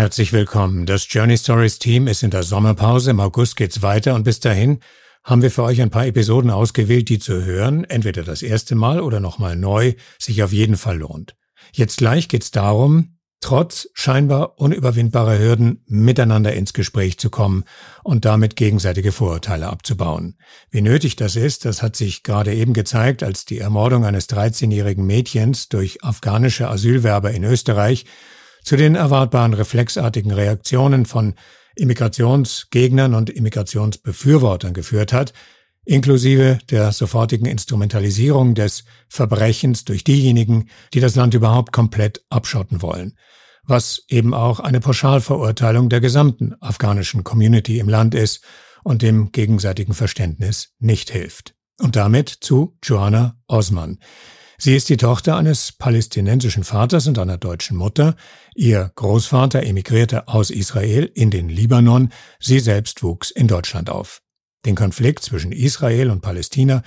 Herzlich willkommen. Das Journey Stories Team ist in der Sommerpause. Im August geht's weiter und bis dahin haben wir für euch ein paar Episoden ausgewählt, die zu hören, entweder das erste Mal oder nochmal neu, sich auf jeden Fall lohnt. Jetzt gleich geht's darum, trotz scheinbar unüberwindbarer Hürden miteinander ins Gespräch zu kommen und damit gegenseitige Vorurteile abzubauen. Wie nötig das ist, das hat sich gerade eben gezeigt, als die Ermordung eines 13-jährigen Mädchens durch afghanische Asylwerber in Österreich zu den erwartbaren reflexartigen Reaktionen von Immigrationsgegnern und Immigrationsbefürwortern geführt hat, inklusive der sofortigen Instrumentalisierung des Verbrechens durch diejenigen, die das Land überhaupt komplett abschotten wollen, was eben auch eine Pauschalverurteilung der gesamten afghanischen Community im Land ist und dem gegenseitigen Verständnis nicht hilft. Und damit zu Joanna Osman. Sie ist die Tochter eines palästinensischen Vaters und einer deutschen Mutter. Ihr Großvater emigrierte aus Israel in den Libanon. Sie selbst wuchs in Deutschland auf. Den Konflikt zwischen Israel und Palästina,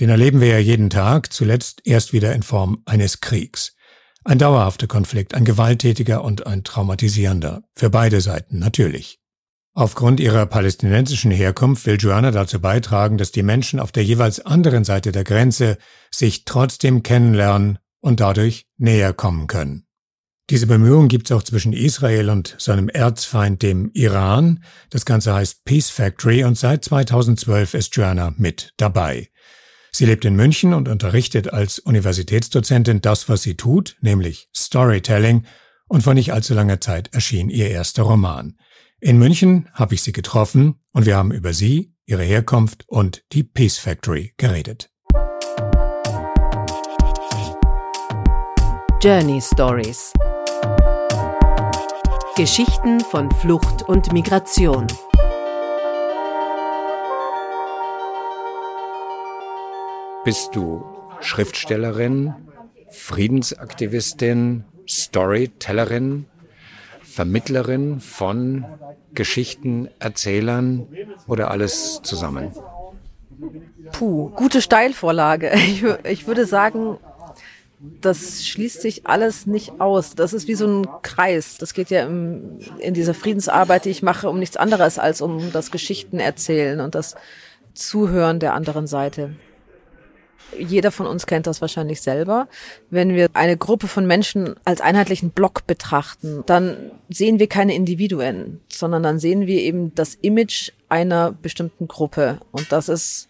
den erleben wir ja jeden Tag, zuletzt erst wieder in Form eines Kriegs. Ein dauerhafter Konflikt, ein gewalttätiger und ein traumatisierender. Für beide Seiten natürlich. Aufgrund ihrer palästinensischen Herkunft will Joanna dazu beitragen, dass die Menschen auf der jeweils anderen Seite der Grenze sich trotzdem kennenlernen und dadurch näher kommen können. Diese Bemühungen gibt es auch zwischen Israel und seinem Erzfeind, dem Iran. Das Ganze heißt Peace Factory und seit 2012 ist Joanna mit dabei. Sie lebt in München und unterrichtet als Universitätsdozentin das, was sie tut, nämlich Storytelling, und vor nicht allzu langer Zeit erschien ihr erster Roman. In München habe ich sie getroffen und wir haben über sie, ihre Herkunft und die Peace Factory geredet. Journey Stories Geschichten von Flucht und Migration. Bist du Schriftstellerin, Friedensaktivistin, Storytellerin Vermittlerin von Geschichten, Erzählern oder alles zusammen? Puh, gute Steilvorlage. Ich, ich würde sagen, das schließt sich alles nicht aus. Das ist wie so ein Kreis. Das geht ja im, in dieser Friedensarbeit, die ich mache, um nichts anderes als um das Geschichten erzählen und das Zuhören der anderen Seite. Jeder von uns kennt das wahrscheinlich selber. Wenn wir eine Gruppe von Menschen als einheitlichen Block betrachten, dann sehen wir keine Individuen, sondern dann sehen wir eben das Image einer bestimmten Gruppe. Und das ist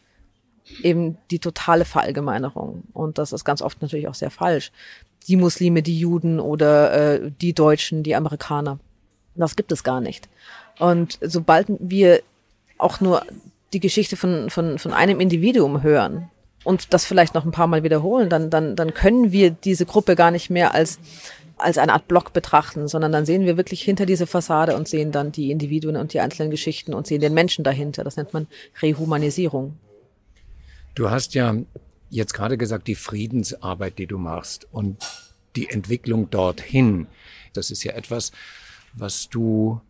eben die totale Verallgemeinerung. Und das ist ganz oft natürlich auch sehr falsch. Die Muslime, die Juden oder äh, die Deutschen, die Amerikaner. Das gibt es gar nicht. Und sobald wir auch nur die Geschichte von, von, von einem Individuum hören, und das vielleicht noch ein paar Mal wiederholen, dann, dann, dann können wir diese Gruppe gar nicht mehr als, als eine Art Block betrachten, sondern dann sehen wir wirklich hinter diese Fassade und sehen dann die Individuen und die einzelnen Geschichten und sehen den Menschen dahinter. Das nennt man Rehumanisierung. Du hast ja jetzt gerade gesagt, die Friedensarbeit, die du machst und die Entwicklung dorthin, das ist ja etwas, was du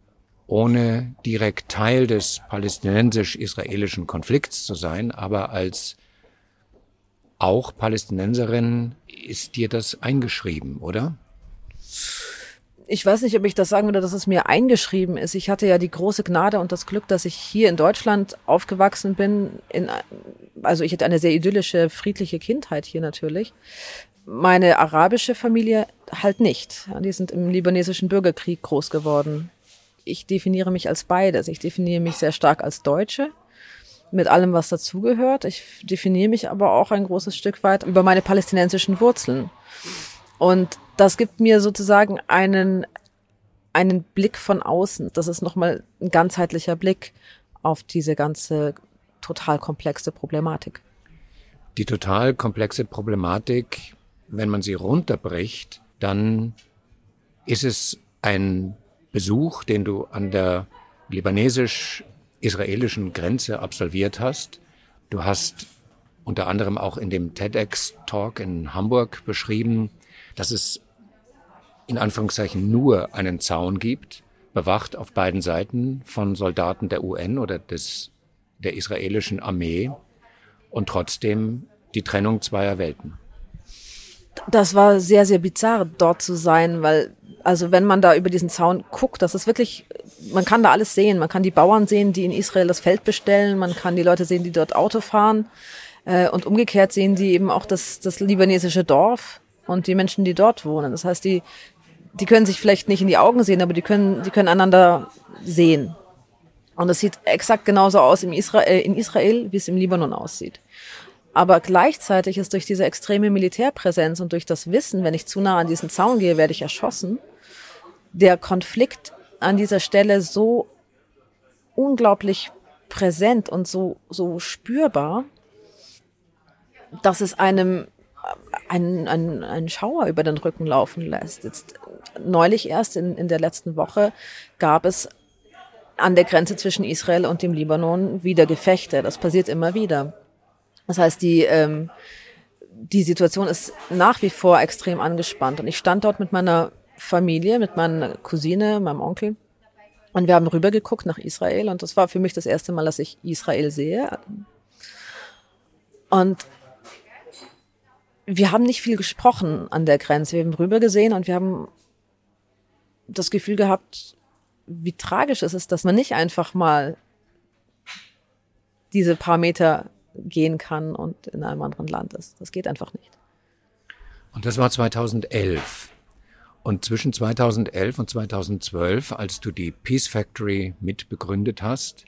ohne direkt Teil des palästinensisch-israelischen Konflikts zu sein, aber als auch Palästinenserin, ist dir das eingeschrieben, oder? ich weiß nicht, ob ich das sagen würde, dass es mir eingeschrieben ist. Ich hatte ja die große Gnade und das Glück, dass ich hier in Deutschland aufgewachsen bin. In, also ich hatte eine sehr idyllische, friedliche Kindheit hier natürlich. Meine arabische Familie halt nicht. Die sind im libanesischen Bürgerkrieg groß geworden. Ich definiere mich als beides. Ich definiere mich sehr stark als Deutsche mit allem, was dazugehört. Ich definiere mich aber auch ein großes Stück weit über meine palästinensischen Wurzeln. Und das gibt mir sozusagen einen, einen Blick von außen. Das ist nochmal ein ganzheitlicher Blick auf diese ganze total komplexe Problematik. Die total komplexe Problematik, wenn man sie runterbricht, dann ist es ein Besuch, den du an der libanesisch israelischen Grenze absolviert hast. Du hast unter anderem auch in dem TEDx-Talk in Hamburg beschrieben, dass es in Anführungszeichen nur einen Zaun gibt, bewacht auf beiden Seiten von Soldaten der UN oder des, der israelischen Armee und trotzdem die Trennung zweier Welten. Das war sehr, sehr bizarr, dort zu sein, weil, also wenn man da über diesen Zaun guckt, das ist wirklich, man kann da alles sehen. Man kann die Bauern sehen, die in Israel das Feld bestellen, man kann die Leute sehen, die dort Auto fahren. Äh, und umgekehrt sehen die eben auch das, das libanesische Dorf und die Menschen, die dort wohnen. Das heißt, die, die können sich vielleicht nicht in die Augen sehen, aber die können, die können einander sehen. Und es sieht exakt genauso aus im Israel, äh, in Israel, wie es im Libanon aussieht. Aber gleichzeitig ist durch diese extreme Militärpräsenz und durch das Wissen, wenn ich zu nah an diesen Zaun gehe, werde ich erschossen, der Konflikt an dieser Stelle so unglaublich präsent und so, so spürbar, dass es einem einen, einen, einen Schauer über den Rücken laufen lässt. Jetzt neulich erst in, in der letzten Woche gab es an der Grenze zwischen Israel und dem Libanon wieder Gefechte. Das passiert immer wieder. Das heißt, die, ähm, die Situation ist nach wie vor extrem angespannt. Und ich stand dort mit meiner Familie, mit meiner Cousine, meinem Onkel. Und wir haben rübergeguckt nach Israel. Und das war für mich das erste Mal, dass ich Israel sehe. Und wir haben nicht viel gesprochen an der Grenze. Wir haben rübergesehen und wir haben das Gefühl gehabt, wie tragisch es ist, dass man nicht einfach mal diese paar Meter gehen kann und in einem anderen Land ist. Das geht einfach nicht. Und das war 2011. Und zwischen 2011 und 2012, als du die Peace Factory mitbegründet hast,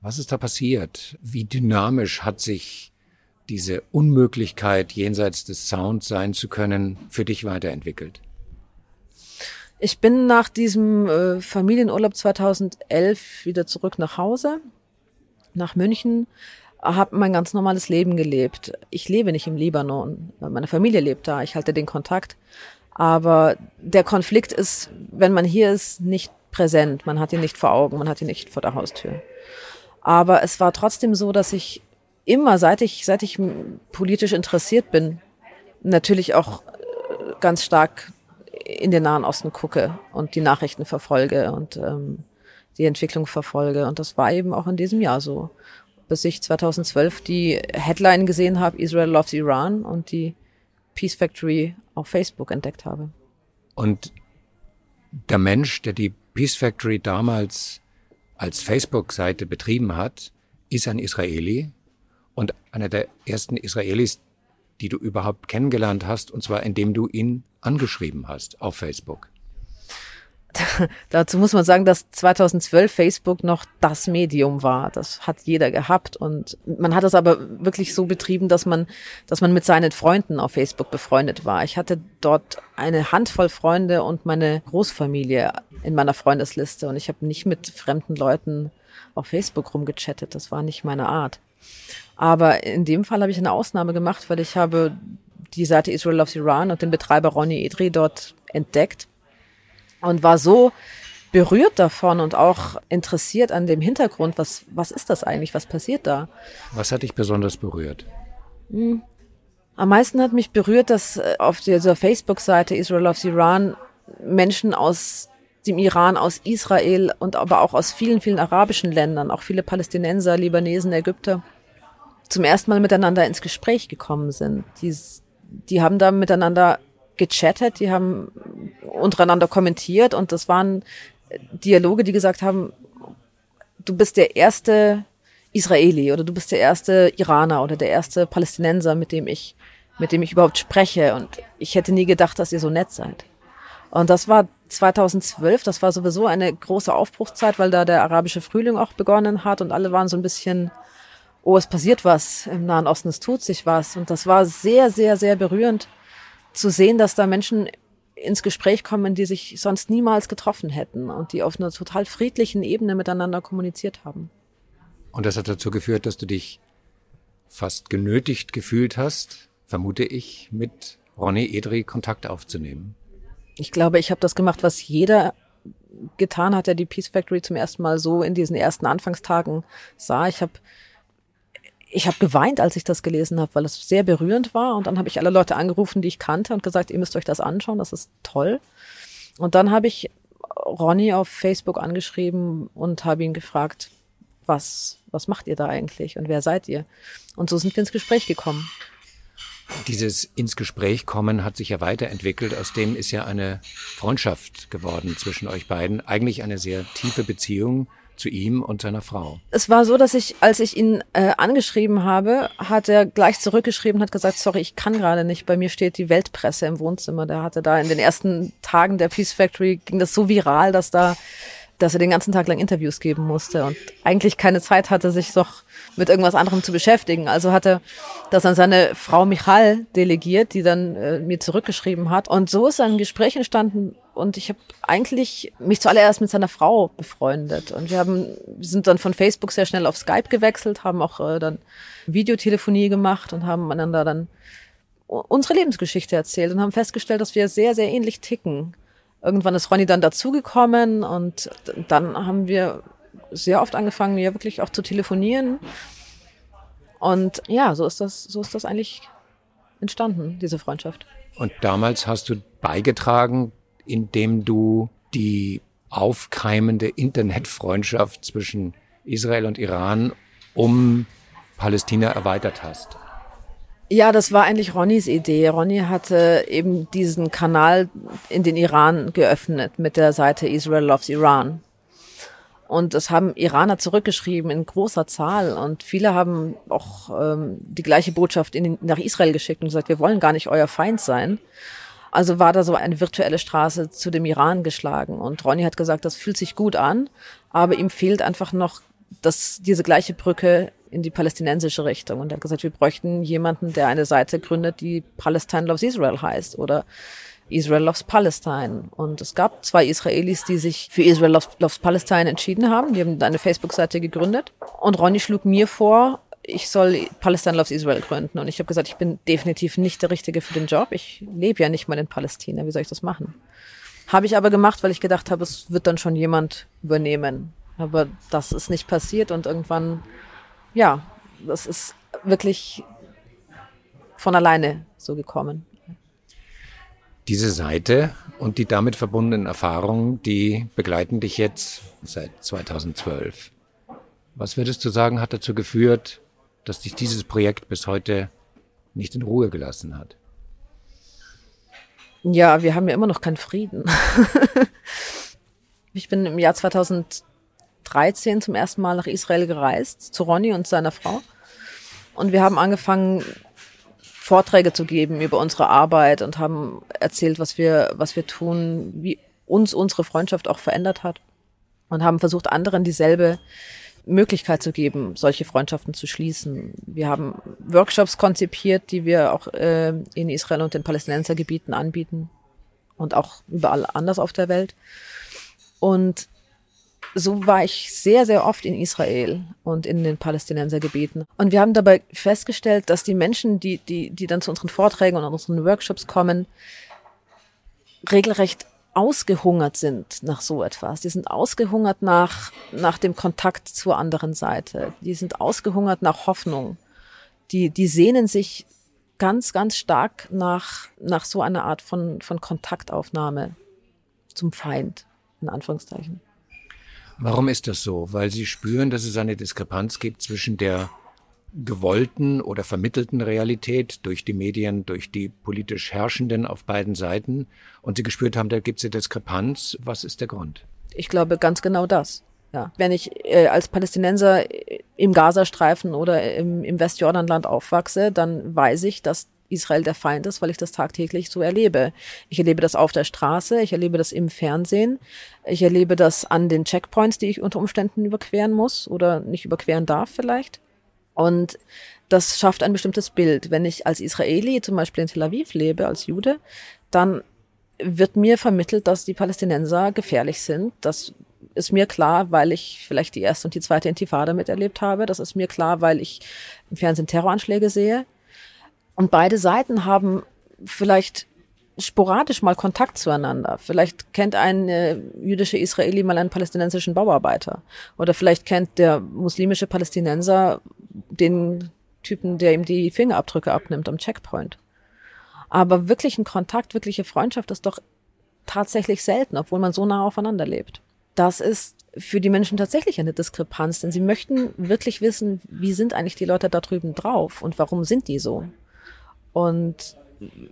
was ist da passiert? Wie dynamisch hat sich diese Unmöglichkeit, jenseits des Sounds sein zu können, für dich weiterentwickelt? Ich bin nach diesem äh, Familienurlaub 2011 wieder zurück nach Hause, nach München, habe mein ganz normales Leben gelebt. Ich lebe nicht im Libanon, meine Familie lebt da, ich halte den Kontakt. Aber der Konflikt ist, wenn man hier ist, nicht präsent. Man hat ihn nicht vor Augen, man hat ihn nicht vor der Haustür. Aber es war trotzdem so, dass ich immer, seit ich, seit ich politisch interessiert bin, natürlich auch äh, ganz stark in den Nahen Osten gucke und die Nachrichten verfolge und ähm, die Entwicklung verfolge. Und das war eben auch in diesem Jahr so bis ich 2012 die Headline gesehen habe, Israel loves Iran und die Peace Factory auf Facebook entdeckt habe. Und der Mensch, der die Peace Factory damals als Facebook-Seite betrieben hat, ist ein Israeli und einer der ersten Israelis, die du überhaupt kennengelernt hast, und zwar indem du ihn angeschrieben hast auf Facebook. dazu muss man sagen, dass 2012 Facebook noch das Medium war. Das hat jeder gehabt und man hat es aber wirklich so betrieben, dass man, dass man mit seinen Freunden auf Facebook befreundet war. Ich hatte dort eine Handvoll Freunde und meine Großfamilie in meiner Freundesliste und ich habe nicht mit fremden Leuten auf Facebook rumgechattet. Das war nicht meine Art. Aber in dem Fall habe ich eine Ausnahme gemacht, weil ich habe die Seite Israel Loves Iran und den Betreiber Ronny Edri dort entdeckt und war so berührt davon und auch interessiert an dem Hintergrund, was, was ist das eigentlich, was passiert da? Was hat dich besonders berührt? Hm. Am meisten hat mich berührt, dass äh, auf dieser Facebook-Seite Israel Loves Iran Menschen aus dem Iran, aus Israel und aber auch aus vielen, vielen arabischen Ländern, auch viele Palästinenser, Libanesen, Ägypter, zum ersten Mal miteinander ins Gespräch gekommen sind. Die, die haben da miteinander gechattet, die haben untereinander kommentiert und das waren Dialoge, die gesagt haben, du bist der erste Israeli oder du bist der erste Iraner oder der erste Palästinenser, mit dem ich, mit dem ich überhaupt spreche und ich hätte nie gedacht, dass ihr so nett seid. Und das war 2012, das war sowieso eine große Aufbruchszeit, weil da der arabische Frühling auch begonnen hat und alle waren so ein bisschen, oh, es passiert was im Nahen Osten, es tut sich was. Und das war sehr, sehr, sehr berührend zu sehen, dass da Menschen ins Gespräch kommen, die sich sonst niemals getroffen hätten und die auf einer total friedlichen Ebene miteinander kommuniziert haben. Und das hat dazu geführt, dass du dich fast genötigt gefühlt hast, vermute ich, mit Ronny Edri Kontakt aufzunehmen. Ich glaube, ich habe das gemacht, was jeder getan hat, der die Peace Factory zum ersten Mal so in diesen ersten Anfangstagen sah. Ich habe ich habe geweint, als ich das gelesen habe, weil es sehr berührend war. Und dann habe ich alle Leute angerufen, die ich kannte und gesagt, ihr müsst euch das anschauen, das ist toll. Und dann habe ich Ronny auf Facebook angeschrieben und habe ihn gefragt, was, was macht ihr da eigentlich und wer seid ihr? Und so sind wir ins Gespräch gekommen. dieses ins Gespräch kommen hat sich ja weiterentwickelt. Aus dem ist ja eine Freundschaft geworden zwischen euch beiden. Eigentlich eine sehr tiefe Beziehung zu ihm und seiner Frau. Es war so, dass ich, als ich ihn äh, angeschrieben habe, hat er gleich zurückgeschrieben, hat gesagt, sorry, ich kann gerade nicht. Bei mir steht die Weltpresse im Wohnzimmer. Der hatte da in den ersten Tagen der Peace Factory ging das so viral, dass da dass er den ganzen Tag lang Interviews geben musste und eigentlich keine Zeit hatte, sich doch mit irgendwas anderem zu beschäftigen. Also hat er das an seine Frau Michal delegiert, die dann äh, mir zurückgeschrieben hat. Und so ist ein Gespräch entstanden und ich habe eigentlich mich zuallererst mit seiner Frau befreundet. Und wir haben, wir sind dann von Facebook sehr schnell auf Skype gewechselt, haben auch äh, dann Videotelefonie gemacht und haben einander dann unsere Lebensgeschichte erzählt und haben festgestellt, dass wir sehr, sehr ähnlich ticken. Irgendwann ist Ronny dann dazugekommen und dann haben wir sehr oft angefangen, ja wirklich auch zu telefonieren. Und ja, so ist das, so ist das eigentlich entstanden, diese Freundschaft. Und damals hast du beigetragen, indem du die aufkeimende Internetfreundschaft zwischen Israel und Iran um Palästina erweitert hast. Ja, das war eigentlich Ronnys Idee. Ronny hatte eben diesen Kanal in den Iran geöffnet mit der Seite Israel Loves Iran. Und das haben Iraner zurückgeschrieben in großer Zahl. Und viele haben auch ähm, die gleiche Botschaft in, nach Israel geschickt und gesagt, wir wollen gar nicht euer Feind sein. Also war da so eine virtuelle Straße zu dem Iran geschlagen. Und Ronny hat gesagt, das fühlt sich gut an, aber ihm fehlt einfach noch das, diese gleiche Brücke in die palästinensische Richtung. Und er hat gesagt, wir bräuchten jemanden, der eine Seite gründet, die Palestine Loves Israel heißt oder Israel Loves Palestine. Und es gab zwei Israelis, die sich für Israel Loves, Loves Palestine entschieden haben. Die haben eine Facebook-Seite gegründet. Und Ronny schlug mir vor, ich soll Palestine Loves Israel gründen. Und ich habe gesagt, ich bin definitiv nicht der Richtige für den Job. Ich lebe ja nicht mal in Palästina. Wie soll ich das machen? Habe ich aber gemacht, weil ich gedacht habe, es wird dann schon jemand übernehmen. Aber das ist nicht passiert und irgendwann, ja, das ist wirklich von alleine so gekommen. Diese Seite und die damit verbundenen Erfahrungen, die begleiten dich jetzt seit 2012. Was würdest du sagen, hat dazu geführt, dass dich dieses Projekt bis heute nicht in Ruhe gelassen hat? Ja, wir haben ja immer noch keinen Frieden. ich bin im Jahr 2000 13 zum ersten Mal nach Israel gereist, zu Ronny und seiner Frau. Und wir haben angefangen, Vorträge zu geben über unsere Arbeit und haben erzählt, was wir, was wir tun, wie uns unsere Freundschaft auch verändert hat. Und haben versucht, anderen dieselbe Möglichkeit zu geben, solche Freundschaften zu schließen. Wir haben Workshops konzipiert, die wir auch äh, in Israel und den Palästinensergebieten anbieten und auch überall anders auf der Welt. Und so war ich sehr, sehr oft in Israel und in den Palästinensergebieten. Und wir haben dabei festgestellt, dass die Menschen, die, die, die dann zu unseren Vorträgen und unseren Workshops kommen, regelrecht ausgehungert sind nach so etwas. Die sind ausgehungert nach, nach dem Kontakt zur anderen Seite. Die sind ausgehungert nach Hoffnung. Die, die sehnen sich ganz, ganz stark nach, nach so einer Art von, von Kontaktaufnahme zum Feind, in Anführungszeichen. Warum ist das so? Weil Sie spüren, dass es eine Diskrepanz gibt zwischen der gewollten oder vermittelten Realität durch die Medien, durch die politisch Herrschenden auf beiden Seiten und Sie gespürt haben, da gibt es eine Diskrepanz. Was ist der Grund? Ich glaube ganz genau das. Ja. Wenn ich äh, als Palästinenser im Gazastreifen oder im, im Westjordanland aufwachse, dann weiß ich, dass Israel der Feind ist, weil ich das tagtäglich so erlebe. Ich erlebe das auf der Straße, ich erlebe das im Fernsehen, ich erlebe das an den Checkpoints, die ich unter Umständen überqueren muss oder nicht überqueren darf vielleicht. Und das schafft ein bestimmtes Bild. Wenn ich als Israeli zum Beispiel in Tel Aviv lebe, als Jude, dann wird mir vermittelt, dass die Palästinenser gefährlich sind. Das ist mir klar, weil ich vielleicht die erste und die zweite Intifada miterlebt habe. Das ist mir klar, weil ich im Fernsehen Terroranschläge sehe. Und beide Seiten haben vielleicht sporadisch mal Kontakt zueinander. Vielleicht kennt ein äh, jüdischer Israeli mal einen palästinensischen Bauarbeiter. Oder vielleicht kennt der muslimische Palästinenser den Typen, der ihm die Fingerabdrücke abnimmt am Checkpoint. Aber wirklich ein Kontakt, wirkliche Freundschaft ist doch tatsächlich selten, obwohl man so nah aufeinander lebt. Das ist für die Menschen tatsächlich eine Diskrepanz, denn sie möchten wirklich wissen, wie sind eigentlich die Leute da drüben drauf und warum sind die so? Und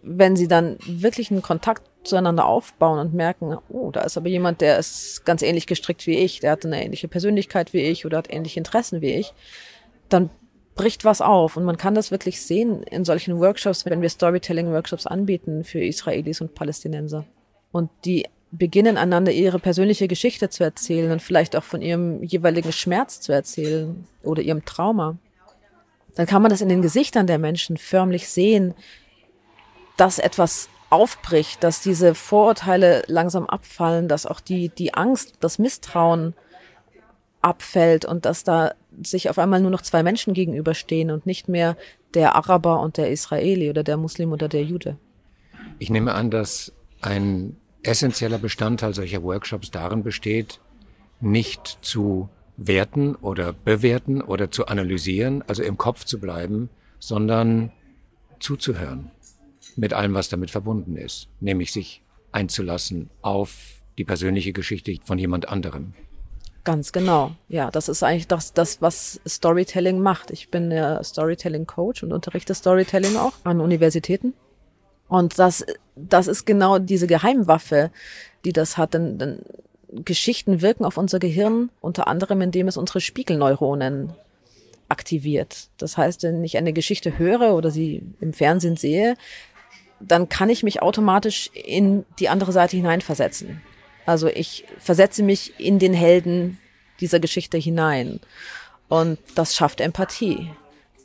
wenn sie dann wirklich einen Kontakt zueinander aufbauen und merken, oh, da ist aber jemand, der ist ganz ähnlich gestrickt wie ich, der hat eine ähnliche Persönlichkeit wie ich oder hat ähnliche Interessen wie ich, dann bricht was auf. Und man kann das wirklich sehen in solchen Workshops, wenn wir Storytelling-Workshops anbieten für Israelis und Palästinenser. Und die beginnen einander ihre persönliche Geschichte zu erzählen und vielleicht auch von ihrem jeweiligen Schmerz zu erzählen oder ihrem Trauma. Dann kann man das in den Gesichtern der Menschen förmlich sehen, dass etwas aufbricht, dass diese Vorurteile langsam abfallen, dass auch die, die Angst, das Misstrauen abfällt und dass da sich auf einmal nur noch zwei Menschen gegenüberstehen und nicht mehr der Araber und der Israeli oder der Muslim oder der Jude. Ich nehme an, dass ein essentieller Bestandteil solcher Workshops darin besteht, nicht zu werten oder bewerten oder zu analysieren, also im Kopf zu bleiben, sondern zuzuhören mit allem, was damit verbunden ist, nämlich sich einzulassen auf die persönliche Geschichte von jemand anderem. Ganz genau. Ja, das ist eigentlich das, das, was Storytelling macht. Ich bin der Storytelling-Coach und unterrichte Storytelling auch an Universitäten. Und das, das ist genau diese Geheimwaffe, die das hat. Denn, denn Geschichten wirken auf unser Gehirn unter anderem, indem es unsere Spiegelneuronen aktiviert. Das heißt, wenn ich eine Geschichte höre oder sie im Fernsehen sehe, dann kann ich mich automatisch in die andere Seite hineinversetzen. Also ich versetze mich in den Helden dieser Geschichte hinein. Und das schafft Empathie.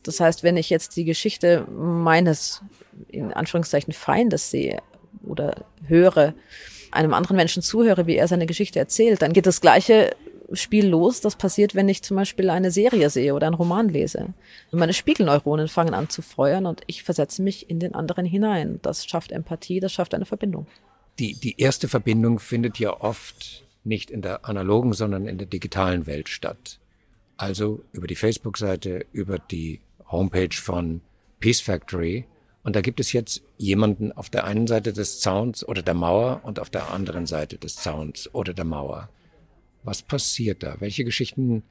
Das heißt, wenn ich jetzt die Geschichte meines, in Anführungszeichen, Feindes sehe oder höre, einem anderen Menschen zuhöre, wie er seine Geschichte erzählt, dann geht das gleiche Spiel los. Das passiert, wenn ich zum Beispiel eine Serie sehe oder einen Roman lese. Meine Spiegelneuronen fangen an zu feuern und ich versetze mich in den anderen hinein. Das schafft Empathie, das schafft eine Verbindung die, die erste Verbindung findet ja oft nicht in der analogen, sondern in der digitalen Welt statt. Also über die Facebook-Seite, über die Homepage von Peace Factory. Und da gibt es jetzt jemanden auf der einen Seite des Zauns oder der Mauer und auf der anderen Seite des Zauns oder der Mauer. Was passiert da? Welche Geschichten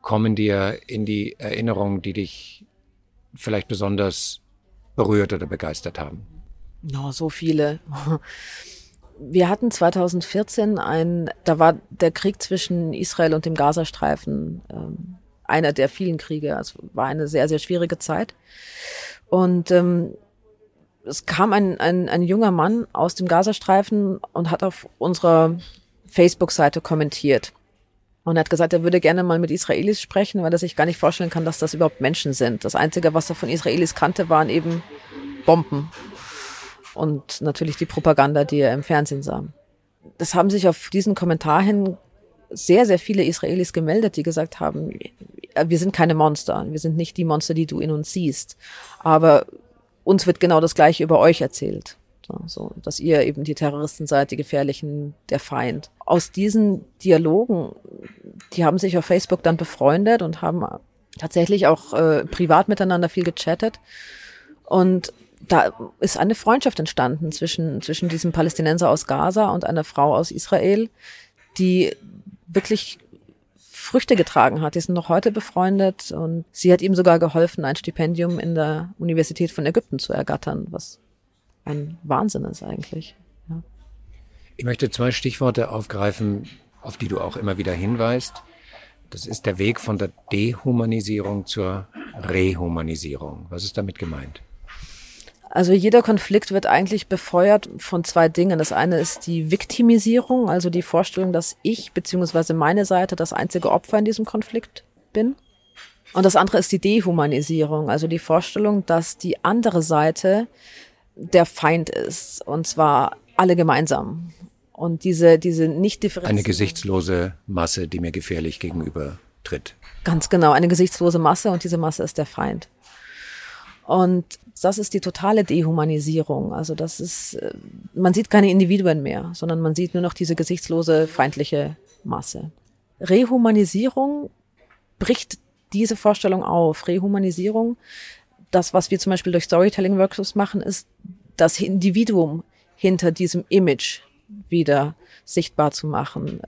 kommen dir in die Erinnerung, die dich vielleicht besonders berührt oder begeistert haben? No, so viele. Wir hatten 2014 ein, da war der Krieg zwischen Israel und dem Gazastreifen ähm, einer der vielen Kriege. Es war eine sehr, sehr schwierige Zeit. Und ähm, es kam ein, ein, ein junger Mann aus dem Gazastreifen und hat auf unserer Facebook-Seite kommentiert. Und er hat gesagt, er würde gerne mal mit Israelis sprechen, weil er sich gar nicht vorstellen kann, dass das überhaupt Menschen sind. Das Einzige, was er von Israelis kannte, waren eben Bomben und natürlich die Propaganda, die er im Fernsehen sah. Das haben sich auf diesen Kommentar hin sehr, sehr viele Israelis gemeldet, die gesagt haben, wir sind keine Monster, wir sind nicht die Monster, die du in uns siehst, aber uns wird genau das Gleiche über euch erzählt. So, dass ihr eben die Terroristen seid, die Gefährlichen, der Feind. Aus diesen Dialogen, die haben sich auf Facebook dann befreundet und haben tatsächlich auch äh, privat miteinander viel gechattet. Und da ist eine Freundschaft entstanden zwischen, zwischen diesem Palästinenser aus Gaza und einer Frau aus Israel, die wirklich Früchte getragen hat. Die sind noch heute befreundet und sie hat ihm sogar geholfen, ein Stipendium in der Universität von Ägypten zu ergattern, was ein Wahnsinn ist eigentlich. Ja. Ich möchte zwei Stichworte aufgreifen, auf die du auch immer wieder hinweist. Das ist der Weg von der Dehumanisierung zur Rehumanisierung. Was ist damit gemeint? Also jeder Konflikt wird eigentlich befeuert von zwei Dingen. Das eine ist die Viktimisierung, also die Vorstellung, dass ich bzw. meine Seite das einzige Opfer in diesem Konflikt bin. Und das andere ist die Dehumanisierung, also die Vorstellung, dass die andere Seite der Feind ist. Und zwar alle gemeinsam. Und diese, diese nicht Eine gesichtslose Masse, die mir gefährlich gegenüber tritt. Ganz genau, eine gesichtslose Masse und diese Masse ist der Feind. Und das ist die totale Dehumanisierung. Also das ist, äh, man sieht keine Individuen mehr, sondern man sieht nur noch diese gesichtslose, feindliche Masse. Rehumanisierung bricht diese Vorstellung auf. Rehumanisierung, das, was wir zum Beispiel durch Storytelling-Workshops machen, ist das Individuum hinter diesem Image wieder sichtbar zu machen,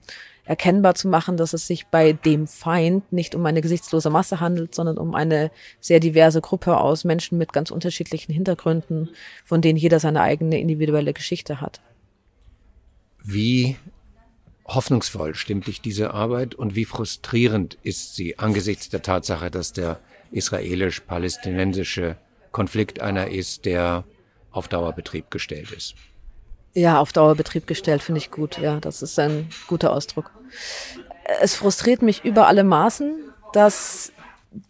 erkennbar zu machen, dass es sich bei dem Feind nicht um eine gesichtslose Masse handelt, sondern um eine sehr diverse Gruppe aus Menschen mit ganz unterschiedlichen Hintergründen, von denen jeder seine eigene individuelle Geschichte hat. Wie hoffnungsvoll stimmt dich diese Arbeit und wie frustrierend ist sie angesichts der Tatsache, dass der israelisch-palästinensische Konflikt einer ist, der auf Dauerbetrieb gestellt ist? Ja, auf Dauerbetrieb gestellt finde ich gut. Ja, das ist ein guter Ausdruck. Es frustriert mich über alle Maßen, dass,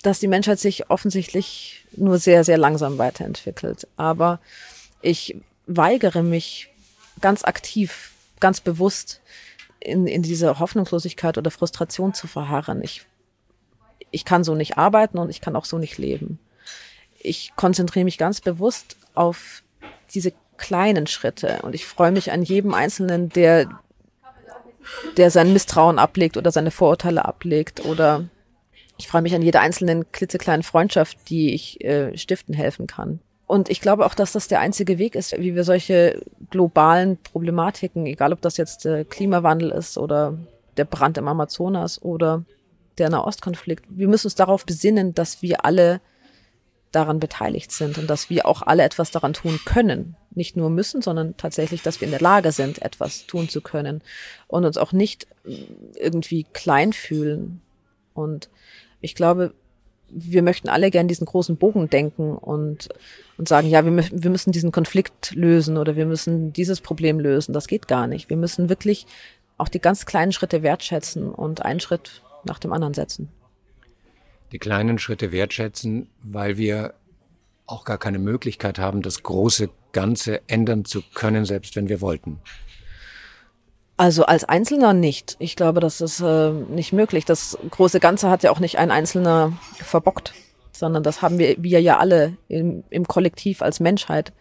dass die Menschheit sich offensichtlich nur sehr, sehr langsam weiterentwickelt. Aber ich weigere mich ganz aktiv, ganz bewusst in, in diese Hoffnungslosigkeit oder Frustration zu verharren. Ich, ich kann so nicht arbeiten und ich kann auch so nicht leben. Ich konzentriere mich ganz bewusst auf diese kleinen Schritte. Und ich freue mich an jedem Einzelnen, der, der sein Misstrauen ablegt oder seine Vorurteile ablegt oder ich freue mich an jeder einzelnen klitzekleinen Freundschaft, die ich äh, stiften helfen kann. Und ich glaube auch, dass das der einzige Weg ist, wie wir solche globalen Problematiken, egal ob das jetzt der Klimawandel ist oder der Brand im Amazonas oder der Nahostkonflikt, wir müssen uns darauf besinnen, dass wir alle daran beteiligt sind und dass wir auch alle etwas daran tun können. Nicht nur müssen, sondern tatsächlich, dass wir in der Lage sind, etwas tun zu können und uns auch nicht irgendwie klein fühlen. Und ich glaube, wir möchten alle gern diesen großen Bogen denken und, und sagen, ja, wir, wir müssen diesen Konflikt lösen oder wir müssen dieses Problem lösen. Das geht gar nicht. Wir müssen wirklich auch die ganz kleinen Schritte wertschätzen und einen Schritt nach dem anderen setzen die kleinen Schritte wertschätzen, weil wir auch gar keine Möglichkeit haben, das große Ganze ändern zu können, selbst wenn wir wollten. Also als Einzelner nicht. Ich glaube, das ist äh, nicht möglich. Das große Ganze hat ja auch nicht ein Einzelner verbockt, sondern das haben wir, wir ja alle im, im Kollektiv als Menschheit.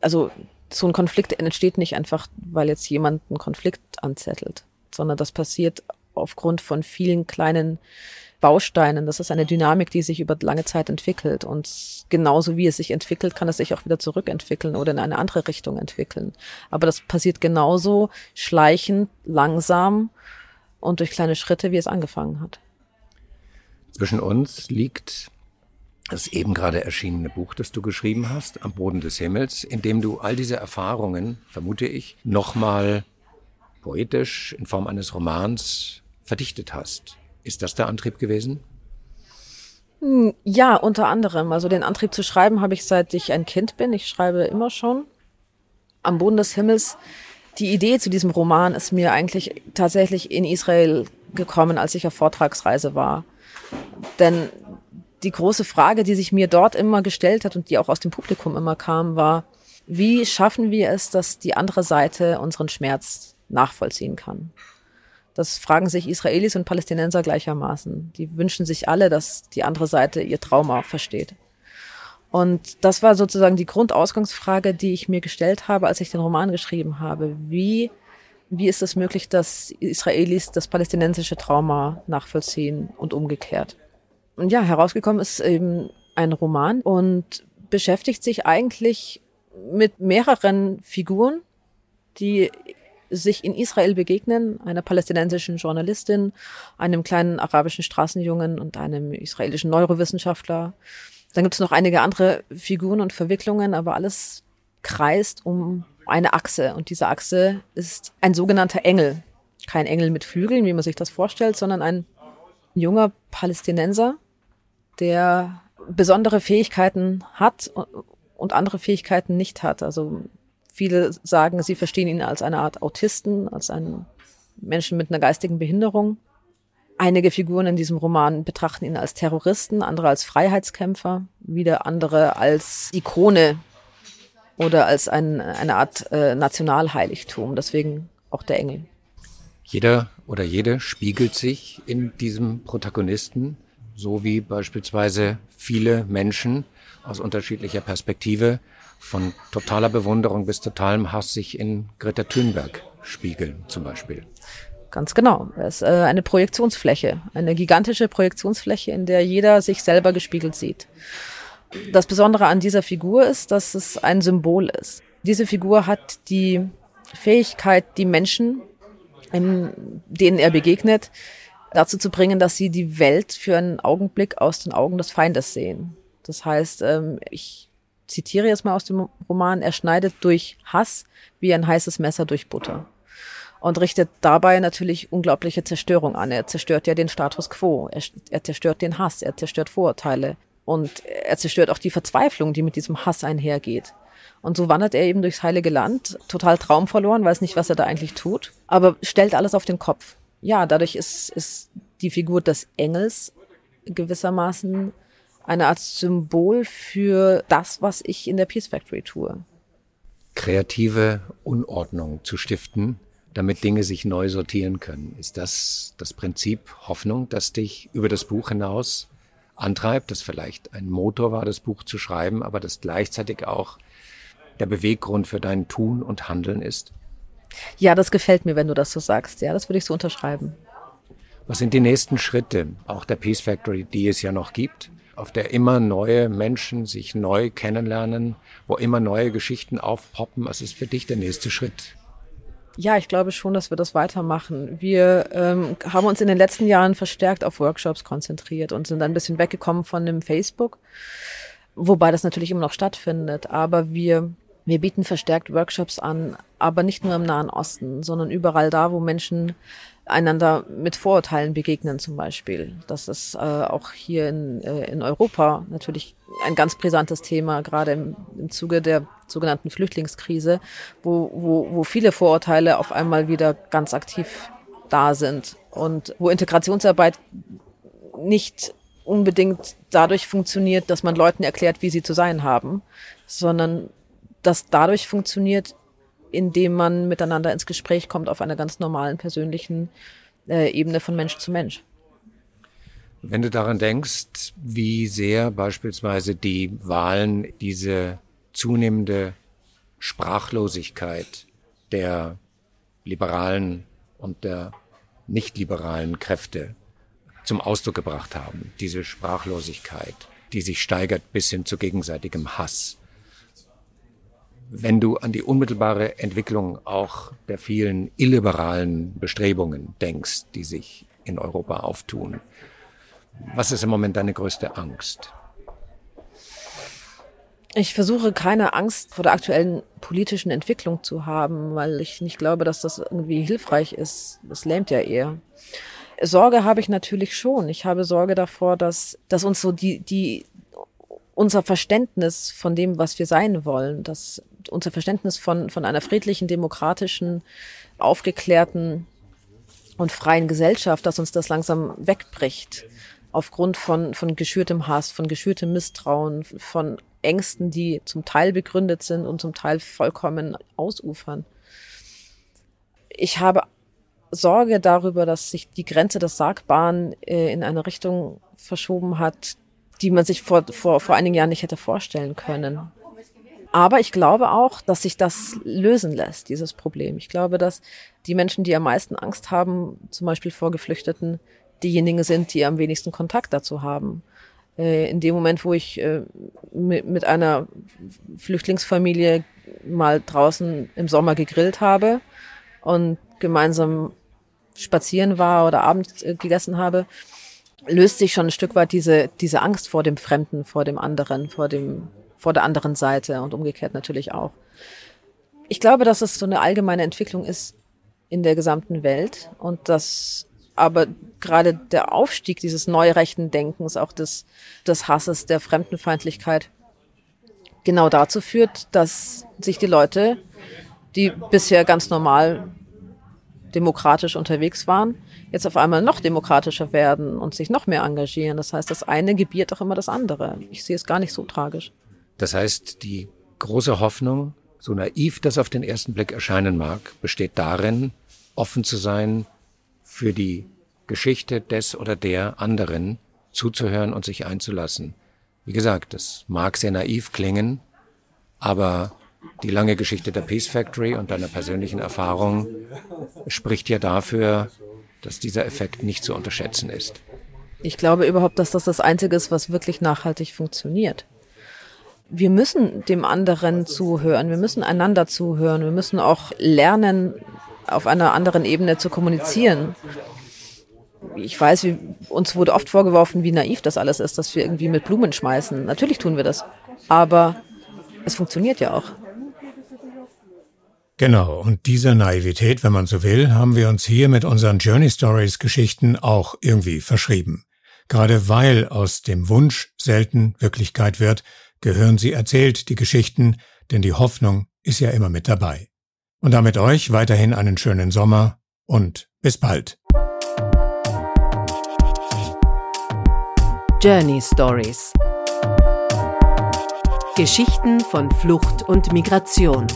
Also so ein Konflikt entsteht nicht einfach, weil jetzt jemand einen Konflikt anzettelt, sondern das passiert aufgrund von vielen kleinen Bausteinen. Das ist eine Dynamik, die sich über lange Zeit entwickelt. Und genauso wie es sich entwickelt, kann es sich auch wieder zurückentwickeln oder in eine andere Richtung entwickeln. Aber das passiert genauso schleichend, langsam und durch kleine Schritte, wie es angefangen hat. Zwischen uns liegt das eben gerade erschienene Buch, das du geschrieben hast, Am Boden des Himmels, in dem du all diese Erfahrungen, vermute ich, nochmal poetisch in Form eines Romans verdichtet hast. Ist das der Antrieb gewesen? Hm, ja, unter anderem. Also den Antrieb zu schreiben habe ich seit ich ein Kind bin. Ich schreibe immer schon. Am Boden des Himmels. Die Idee zu diesem Roman ist mir eigentlich tatsächlich in Israel gekommen, als ich auf Vortragsreise war. Denn die große Frage, die sich mir dort immer gestellt hat und die auch aus dem Publikum immer kam, war, wie schaffen wir es, dass die andere Seite unseren Schmerz nachvollziehen kann? Das fragen sich Israelis und Palästinenser gleichermaßen. Die wünschen sich alle, dass die andere Seite ihr Trauma versteht. Und das war sozusagen die Grundausgangsfrage, die ich mir gestellt habe, als ich den Roman geschrieben habe. Wie, wie ist es möglich, dass Israelis das palästinensische Trauma nachvollziehen und umgekehrt? Und ja, herausgekommen ist eben ein Roman und beschäftigt sich eigentlich mit mehreren Figuren, die sich in Israel begegnen, einer palästinensischen Journalistin, einem kleinen arabischen Straßenjungen und einem israelischen Neurowissenschaftler. Dann gibt es noch einige andere Figuren und Verwicklungen, aber alles kreist um eine Achse. Und diese Achse ist ein sogenannter Engel. Kein Engel mit Flügeln, wie man sich das vorstellt, sondern ein junger Palästinenser, der besondere Fähigkeiten hat und andere Fähigkeiten nicht hat. Also Viele sagen, sie verstehen ihn als eine Art Autisten, als einen Menschen mit einer geistigen Behinderung. Einige Figuren in diesem Roman betrachten ihn als Terroristen, andere als Freiheitskämpfer, wieder andere als Ikone oder als ein, eine Art äh, Nationalheiligtum. Deswegen auch der Engel. Jeder oder jede spiegelt sich in diesem Protagonisten, so wie beispielsweise viele Menschen aus unterschiedlicher Perspektive von totaler Bewunderung bis totalem Hass sich in Greta Thunberg spiegeln, zum Beispiel. Ganz genau. Es ist äh, eine Projektionsfläche, eine gigantische Projektionsfläche, in der jeder sich selber gespiegelt sieht. Das Besondere an dieser Figur ist, dass es ein Symbol ist. Diese Figur hat die Fähigkeit, die Menschen, denen er begegnet, dazu zu bringen, dass sie die Welt für einen Augenblick aus den Augen des Feindes sehen. Das heißt, ähm, ich zitiere jetzt mal aus dem Roman, er schneidet durch Hass wie ein heißes Messer durch Butter und richtet dabei natürlich unglaubliche Zerstörung an. Er zerstört ja den Status quo, er, er zerstört den Hass, er zerstört Vorurteile und er zerstört auch die Verzweiflung, die mit diesem Hass einhergeht. Und so wandert er eben durchs heilige Land, total traumverloren, weiß nicht, was er da eigentlich tut, aber stellt alles auf den Kopf. Ja, dadurch ist, ist die Figur des Engels gewissermaßen eine Art Symbol für das, was ich in der Peace Factory tue. Kreative Unordnung zu stiften, damit Dinge sich neu sortieren können. Ist das das Prinzip Hoffnung, das dich über das Buch hinaus antreibt, das vielleicht ein Motor war, das Buch zu schreiben, aber das gleichzeitig auch der Beweggrund für dein Tun und Handeln ist? Ja, das gefällt mir, wenn du das so sagst. Ja, das würde ich so unterschreiben. Was sind die nächsten Schritte, auch der Peace Factory, die es ja noch gibt, auf der immer neue Menschen sich neu kennenlernen, wo immer neue Geschichten aufpoppen? Was ist für dich der nächste Schritt? Ja, ich glaube schon, dass wir das weitermachen. Wir ähm, haben uns in den letzten Jahren verstärkt auf Workshops konzentriert und sind ein bisschen weggekommen von dem Facebook, wobei das natürlich immer noch stattfindet. Aber wir, wir bieten verstärkt Workshops an, aber nicht nur im Nahen Osten, sondern überall da, wo Menschen einander mit Vorurteilen begegnen zum Beispiel. Das ist äh, auch hier in, äh, in Europa natürlich ein ganz brisantes Thema, gerade im, im Zuge der sogenannten Flüchtlingskrise, wo, wo, wo viele Vorurteile auf einmal wieder ganz aktiv da sind und wo Integrationsarbeit nicht unbedingt dadurch funktioniert, dass man Leuten erklärt, wie sie zu sein haben, sondern dass dadurch funktioniert, indem man miteinander ins Gespräch kommt auf einer ganz normalen persönlichen äh, Ebene von Mensch zu Mensch. Wenn du daran denkst, wie sehr beispielsweise die Wahlen diese zunehmende Sprachlosigkeit der liberalen und der nicht-liberalen Kräfte zum Ausdruck gebracht haben, diese Sprachlosigkeit, die sich steigert bis hin zu gegenseitigem Hass, wenn du an die unmittelbare Entwicklung auch der vielen illiberalen Bestrebungen denkst, die sich in Europa auftun, was ist im Moment deine größte Angst? Ich versuche keine Angst vor der aktuellen politischen Entwicklung zu haben, weil ich nicht glaube, dass das irgendwie hilfreich ist. Das lähmt ja eher. Sorge habe ich natürlich schon. Ich habe Sorge davor, dass, dass uns so die, die, unser Verständnis von dem, was wir sein wollen, dass unser Verständnis von, von einer friedlichen, demokratischen, aufgeklärten und freien Gesellschaft, dass uns das langsam wegbricht. Aufgrund von, von geschürtem Hass, von geschürtem Misstrauen, von Ängsten, die zum Teil begründet sind und zum Teil vollkommen ausufern. Ich habe Sorge darüber, dass sich die Grenze des Sagbaren äh, in eine Richtung verschoben hat, die man sich vor, vor, vor einigen Jahren nicht hätte vorstellen können. Aber ich glaube auch, dass sich das lösen lässt, dieses Problem. Ich glaube, dass die Menschen, die am meisten Angst haben, zum Beispiel vor Geflüchteten, diejenigen sind, die am wenigsten Kontakt dazu haben. Äh, in dem Moment, wo ich äh, mit einer Flüchtlingsfamilie mal draußen im Sommer gegrillt habe und gemeinsam spazieren war oder Abend äh, gegessen habe, löst sich schon ein Stück weit diese, diese Angst vor dem Fremden, vor dem anderen, vor dem vor der anderen Seite und umgekehrt natürlich auch. Ich glaube, dass es so eine allgemeine Entwicklung ist in der gesamten Welt und dass aber gerade der Aufstieg dieses neurechten Denkens, auch des, des Hasses, der Fremdenfeindlichkeit, genau dazu führt, dass sich die Leute, die bisher ganz normal demokratisch unterwegs waren, jetzt auf einmal noch demokratischer werden und sich noch mehr engagieren. Das heißt, das eine gebiert auch immer das andere. Ich sehe es gar nicht so tragisch. Das heißt, die große Hoffnung, so naiv das auf den ersten Blick erscheinen mag, besteht darin, offen zu sein für die Geschichte des oder der anderen, zuzuhören und sich einzulassen. Wie gesagt, das mag sehr naiv klingen, aber die lange Geschichte der Peace Factory und deiner persönlichen Erfahrung spricht ja dafür, dass dieser Effekt nicht zu unterschätzen ist. Ich glaube überhaupt, dass das das Einzige ist, was wirklich nachhaltig funktioniert. Wir müssen dem anderen zuhören, wir müssen einander zuhören, wir müssen auch lernen, auf einer anderen Ebene zu kommunizieren. Ich weiß, wie, uns wurde oft vorgeworfen, wie naiv das alles ist, dass wir irgendwie mit Blumen schmeißen. Natürlich tun wir das. Aber es funktioniert ja auch. Genau, und dieser Naivität, wenn man so will, haben wir uns hier mit unseren Journey Stories Geschichten auch irgendwie verschrieben. Gerade weil aus dem Wunsch selten Wirklichkeit wird, gehören sie erzählt, die Geschichten, denn die Hoffnung ist ja immer mit dabei. Und damit euch weiterhin einen schönen Sommer und bis bald. Journey Stories Geschichten von Flucht und Migration